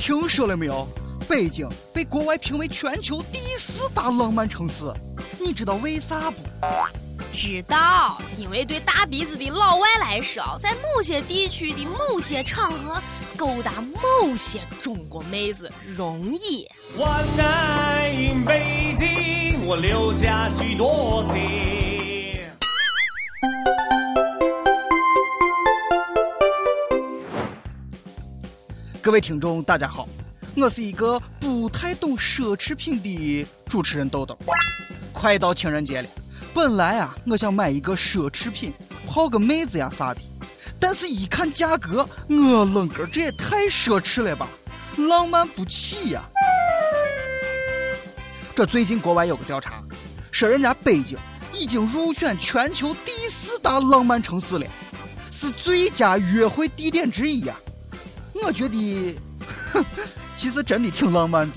听说了没有？北京被国外评为全球第四大浪漫城市，你知道为啥不？知道，因为对大鼻子的老外来说，在某些地区的某些场合勾搭某些中国妹子容易。我爱北京，我留下许多情。各位听众，大家好，我是一个不太懂奢侈品的主持人豆豆。快到情人节了，本来啊，我想买一个奢侈品，泡个妹子呀啥的，但是一看价格，我愣个这也太奢侈了吧，浪漫不起呀。这最近国外有个调查，说人家北京已经入选全球第四大浪漫城市了，是最佳约会地点之一呀。我觉得，其实真的挺浪漫的。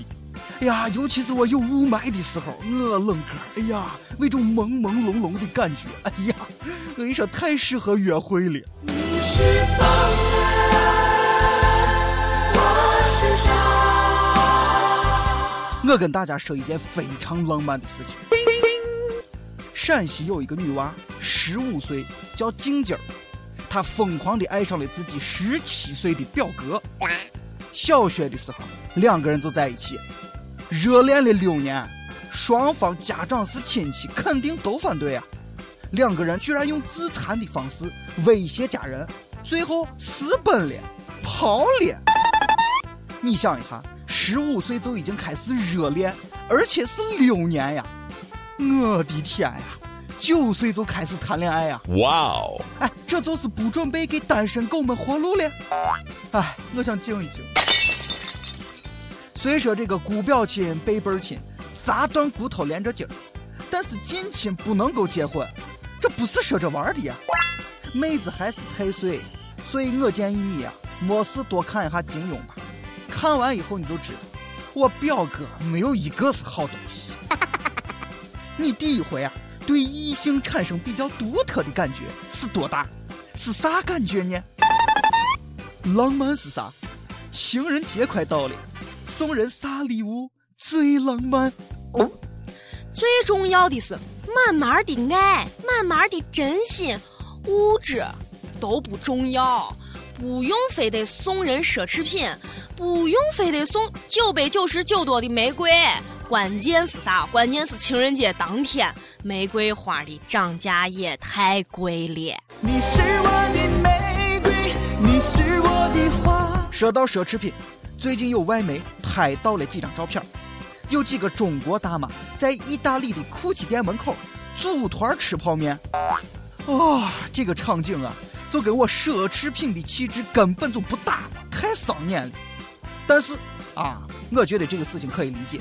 哎呀，尤其是我有雾霾的时候，我冷个，哎呀，那种朦朦胧胧的感觉，哎呀，我跟你说，太适合约会了。你是风我是沙。我跟大家说一件非常浪漫的事情。陕西有一个女娃，十五岁，叫静静儿。他疯狂地爱上了自己十七岁的表哥。小学的时候，两个人就在一起，热恋了六年。双方家长是亲戚，肯定都反对啊。两个人居然用自残的方式威胁家人，最后私奔了，跑了。你想一下，十五岁就已经开始热恋，而且是六年呀！我的天呀！九岁就开始谈恋爱呀！哇哦！哎，这就是不准备给单身狗们活路了。哎，我想静一静。虽说这个姑表亲、辈辈亲，砸断骨头连着筋儿，但是近亲不能够结婚，这不是说着玩的呀。妹子还是太岁，所以我建议你呀，没事多看一下金庸吧。看完以后你就知道，我表哥没有一个是好东西。你第一回啊！对异性产生比较独特的感觉是多大？是啥感觉呢？浪漫是啥？情人节快到了，送人啥礼物最浪漫？哦，最重要的是满满的爱，满满的真心，物质都不重要，不用非得送人奢侈品，不用非得送九百九十九朵的玫瑰。关键是啥？关键是情人节当天，玫瑰花的涨价也太贵了。你是我的玫瑰，你是我的花。说到奢侈品，最近有外媒拍到了几张照片，有几个中国大妈在意大利的酷奇店门口组团吃泡面。哇，这个场景啊，就跟我奢侈品的气质根本就不搭，太伤眼了。但是啊，我觉得这个事情可以理解。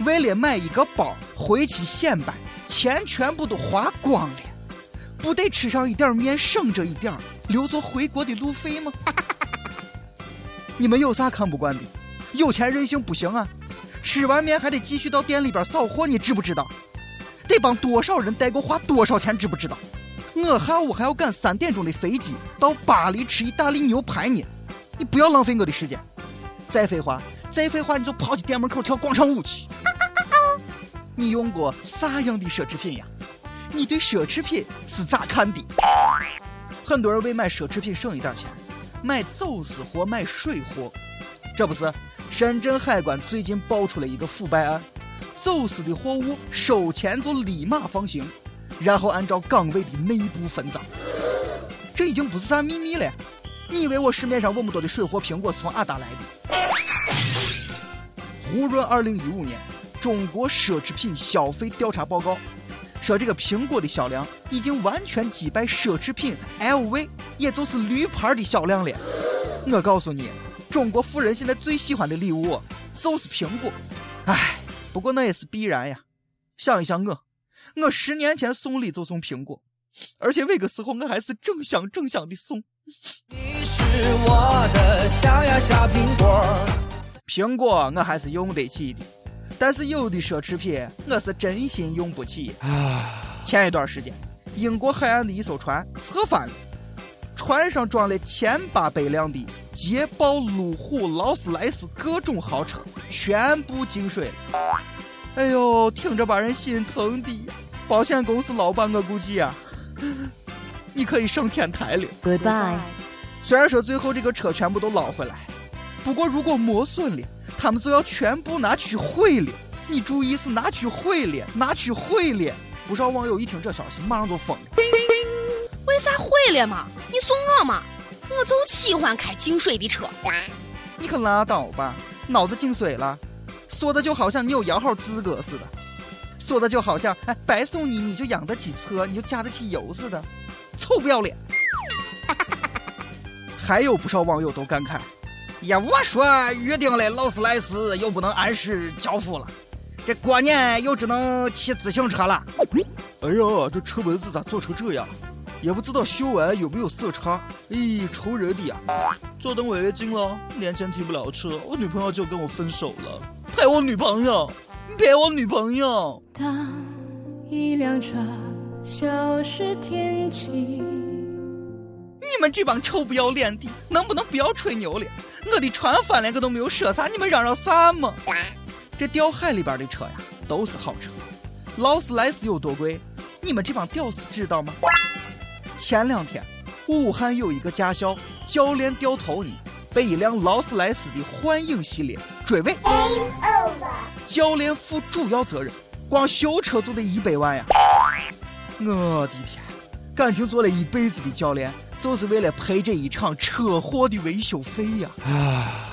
为了买一个包回去显摆，钱全部都花光了，不得吃上一点面省着一点留作回国的路费吗？你们有啥看不惯的？有钱任性不行啊！吃完面还得继续到店里边扫货，你知不知道？得帮多少人代购花多少钱，知不知道？我下午还要赶三点钟的飞机到巴黎吃意大利牛排呢，你不要浪费我的时间。再废话，再废话，你就跑去店门口跳广场舞去。你用过啥样的奢侈品呀？你对奢侈品是咋看的？很多人为买奢侈品省一点钱，买走私货、买水货。这不是深圳海关最近爆出了一个腐败案，走私的货物收钱就立马放行，然后按照岗位的内部分赃。这已经不是啥秘密了。你以为我市面上那么多的水货苹果是从阿达来的？胡润二零一五年。中国奢侈品消费调查报告说，这个苹果的销量已经完全击败奢侈品 LV，也就是绿牌的销量了。我告诉你，中国富人现在最喜欢的礼物就是苹果。唉，不过那也是必然呀。想一想我，我十年前送礼就送苹果，而且那个时候我还是正香正香的送。你是我的小呀小苹果，苹果我还是用得起的。但是有的奢侈品我是真心用不起。前一段时间，英国海岸的一艘船侧翻了，船上装了千八百辆的捷豹、路虎、劳斯莱斯各种豪车，全部进水了。哎呦，听着把人心疼的。保险公司老板，我估计啊，你可以上天台了。Goodbye。虽然说最后这个车全部都捞回来，不过如果磨损了，他们就要全部拿去毁了。你注意是拿去毁了，拿去毁了。不少网友一听这消息，马上就疯了。为啥毁了嘛？你送我嘛？我就喜欢开进水的车。你可拉倒吧，脑子进水了，说的就好像你有摇号资格似的，说的就好像哎白送你你就养得起车，你就加得起油似的，臭不要脸。还有不少网友都感慨：呀，我说预定了劳斯莱斯又不能按时交付了。这过年又只能骑自行车了。哎呀，这车门子咋做成这样？也不知道修完有没有色差。咦，愁人的呀！坐等违约金了，年前提不了车，我女朋友就跟我分手了。陪我女朋友，陪我女朋友。当一辆车消失天际，你们这帮臭不要脸的，能不能不要吹牛了？我的船翻了，个都没有说啥，你们嚷嚷啥嘛？这掉海里边的车呀，都是好车。劳斯莱斯有多贵？你们这帮屌丝知道吗？前两天，武汉有一个驾校教练掉头呢，被一辆劳斯莱斯的幻影系列追尾。教练负主要责任，光修车就得一百万呀！我的天，感情做了一辈子的教练，就是为了赔这一场车祸的维修费呀！啊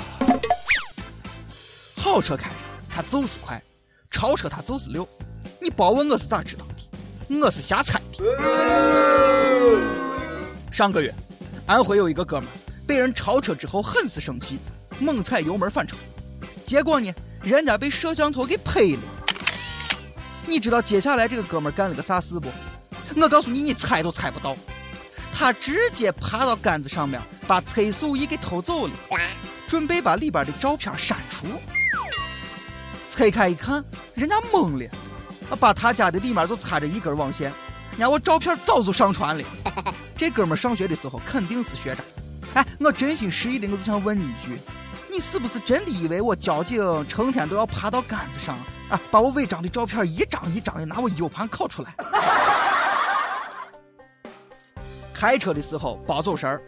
好车开着。它就是快，超车它就是溜。你别问我是咋知道的，我是瞎猜的。上个月，安徽有一个哥们被人超车之后很是生气，猛踩油门反超，结果呢，人家被摄像头给拍了。你知道接下来这个哥们干了个啥事不？我告诉你，你猜都猜不到。他直接爬到杆子上面，把测速仪给偷走了，准备把里边的照片删除。拆开一看，人家懵了，把他家的里面就插着一根网线，人家我照片早就上传了。这哥们上学的时候肯定是学渣。哎，我真心实意的，我就想问你一句，你是不是真的以为我交警成天都要爬到杆子上啊，把我违章的照片一张一张的拿我 U 盘拷出来？开车的时候别走神儿。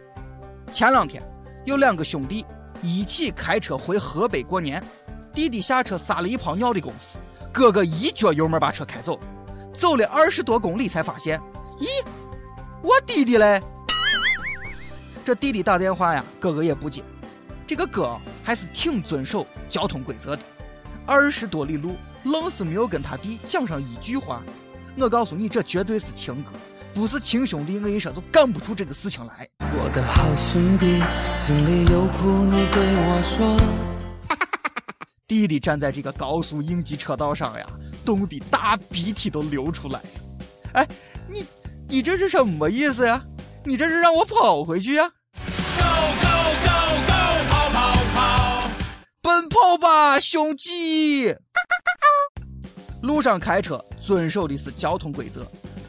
前两天有两个兄弟一起开车回河北过年。弟弟下车撒了一泡尿的功夫，哥哥一脚油门把车开走，走了二十多公里才发现，咦，我弟弟嘞！这弟弟打电话呀，哥哥也不接。这个哥还是挺遵守交通规则的，二十多里路，愣是没有跟他弟讲上一句话。我告诉你，这绝对是情哥，不是亲兄弟，我跟你说就干不出这个事情来。我的好兄弟，心里有苦你对我说。弟弟站在这个高速应急车道上呀，冻得大鼻涕都流出来了。哎，你你这是什么意思呀？你这是让我跑回去呀？Go go go go，跑跑跑，奔跑吧，兄弟！路上开车遵守的是交通规则，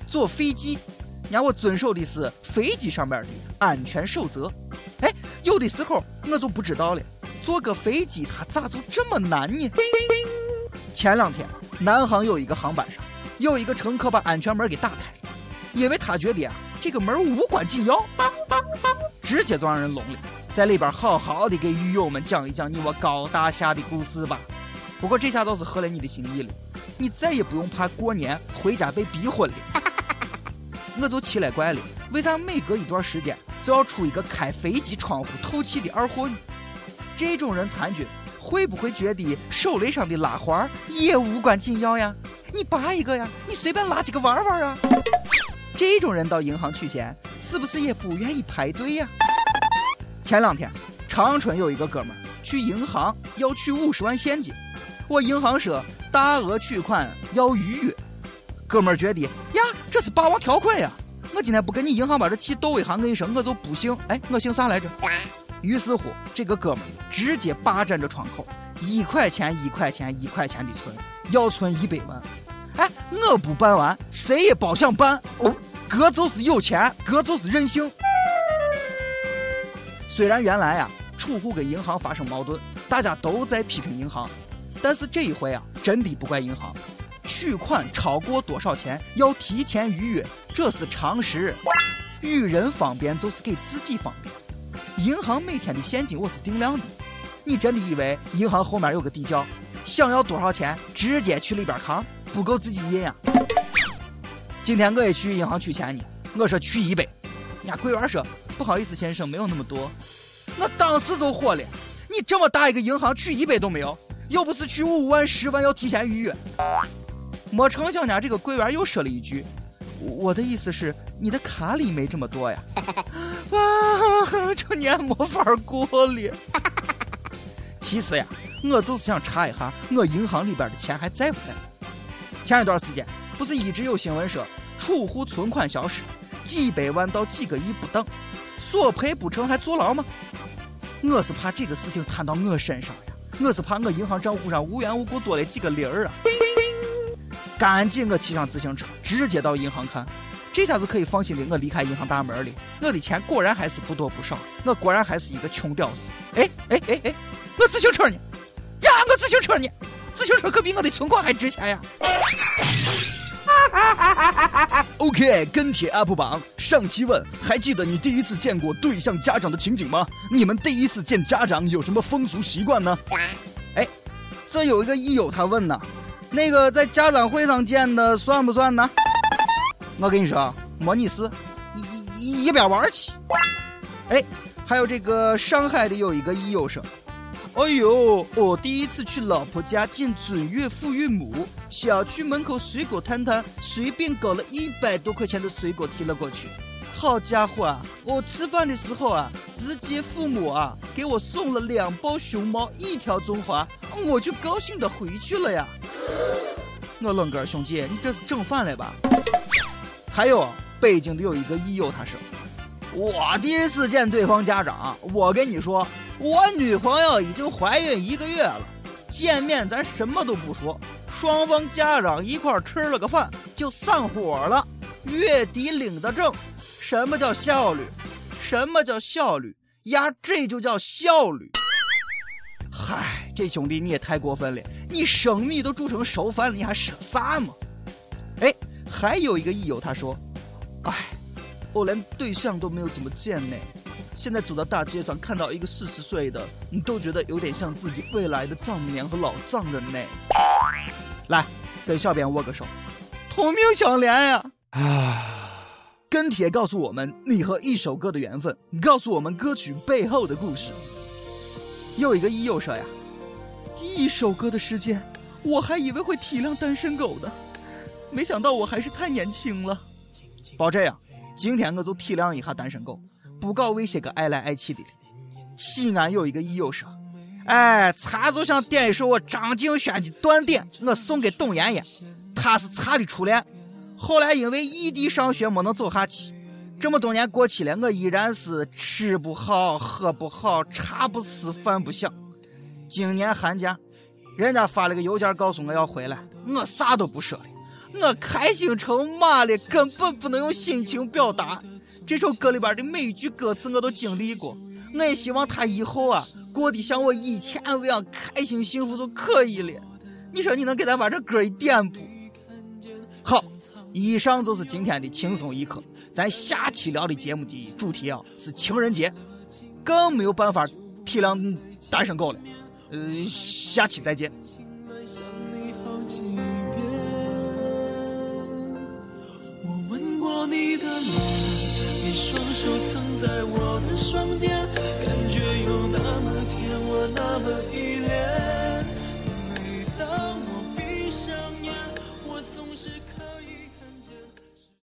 坐飞机，让我遵守的是飞机上面的安全守则。哎，有的时候我就不知道了。坐个飞机，它咋就这么难呢？前两天，南航有一个航班上，有一个乘客把安全门给打开了，因为他觉得啊，这个门无关紧要，直接就让人聋了。在里边好好的给狱友们讲一讲你我高大侠的故事吧。不过这下倒是合了你的心意了，你再也不用怕过年回家被逼婚了。我就奇了怪了，为啥每隔一段时间就要出一个开飞机窗户透气的二货呢？这种人参军会不会觉得手雷上的拉环也无关紧要呀？你拔一个呀，你随便拉几个玩玩啊！这种人到银行取钱是不是也不愿意排队呀？前两天长春有一个哥们去银行要取五十万现金，我银行说大额取款要预约，哥们觉得这是霸王条款呀，我今天不跟你银行把这气斗一下，我跟你说我就不信，哎，我姓啥来着？于是乎，这个哥们直接霸占着窗口，一块钱一块钱一块钱的存，要存一百万。哎，我不办完，谁也别想办。哥就是有钱，哥就是任性。虽然原来啊，储户跟银行发生矛盾，大家都在批评银行，但是这一回啊，真的不怪银行。取款超过多少钱要提前预约，这是常识。与人方便就是给自己方便。银行每天的现金我是定量的，你真的以为银行后面有个地窖，想要多少钱直接去里边扛，不够自己印呀？今天我也去银行取钱呢，我说取一百，人家柜员说不好意思先生，没有那么多。我当时就火了，你这么大一个银行取一百都没有，又不是取五万十万要提前预约。没成想呢，这个柜员又说了一句：“我的意思是，你的卡里没这么多呀。”啊，这年没法过了。其实呀，我就是想查一下我银行里边的钱还在不在。前一段时间不是一直有新闻说储户存款消失，几百万到几个亿不等，索赔不成还坐牢吗？我是怕这个事情摊到我身上呀，我是怕我银行账户上无缘无故多了几个零儿啊。赶紧，我骑上自行车，直接到银行看，这下子可以放心的，我离开银行大门了。我的钱果然还是不多不少，我果然还是一个穷屌丝。哎哎哎哎，我自行车呢？呀，我自行车呢？自行车可比我的存款还值钱呀！OK，跟帖 UP 榜上期问，还记得你第一次见过对象家长的情景吗？你们第一次见家长有什么风俗习惯呢？哎，这有一个益友他问呢。那个在家长会上见的算不算呢？我跟你说，模拟试，一一一边玩去。哎，还有这个上海的有一个医友说：“哎呦，我第一次去老婆家见准岳父岳母，小区门口水果摊摊随便搞了一百多块钱的水果提了过去。好家伙啊，我吃饭的时候啊，直接父母啊给我送了两包熊猫，一条中华，我就高兴的回去了呀。”我冷哥兄弟，你这是整反了吧？还有北京的有一个益友，他说：“我第一次见对方家长，我跟你说，我女朋友已经怀孕一个月了。见面咱什么都不说，双方家长一块吃了个饭就散伙了。月底领的证，什么叫效率？什么叫效率？呀，这就叫效率。”嗨，这兄弟你也太过分了！你生米都煮成熟饭了，你还说啥嘛？哎，还有一个益友他说：“哎，我连对象都没有怎么见呢，现在走到大街上看到一个四十岁的，你都觉得有点像自己未来的丈母娘和老丈人呢。”来，跟小编握个手，同命相连呀！啊，跟帖告诉我们你和一首歌的缘分，告诉我们歌曲背后的故事。有一个益友说呀，一首歌的时间，我还以为会体谅单身狗的，没想到我还是太年轻了。宝这样，今天我就体谅一下单身狗，不搞为些个爱来爱去的了。西安有一个益友说，哎，茶就想点一首我张敬轩的《断点》，我送给董妍妍，她是茶的初恋，后来因为异地上学没能走下去。这么多年过去了，我依然是吃不好、喝不好、茶不思、饭不想。今年寒假，人家发了个邮件告诉我要回来，我啥都不说了，我开心成马了，根本不能用心情表达。这首歌里边的每一句歌词我都经历过，我也希望他以后啊过得像我以前一样开心幸福就可以了。你说你能给他把这歌一点不？好，以上就是今天的轻松一刻。咱下期聊的节目的主题啊是情人节，更没有办法体谅单身狗了。呃，下期再见。我吻过你的脸，你双手曾在我的双肩。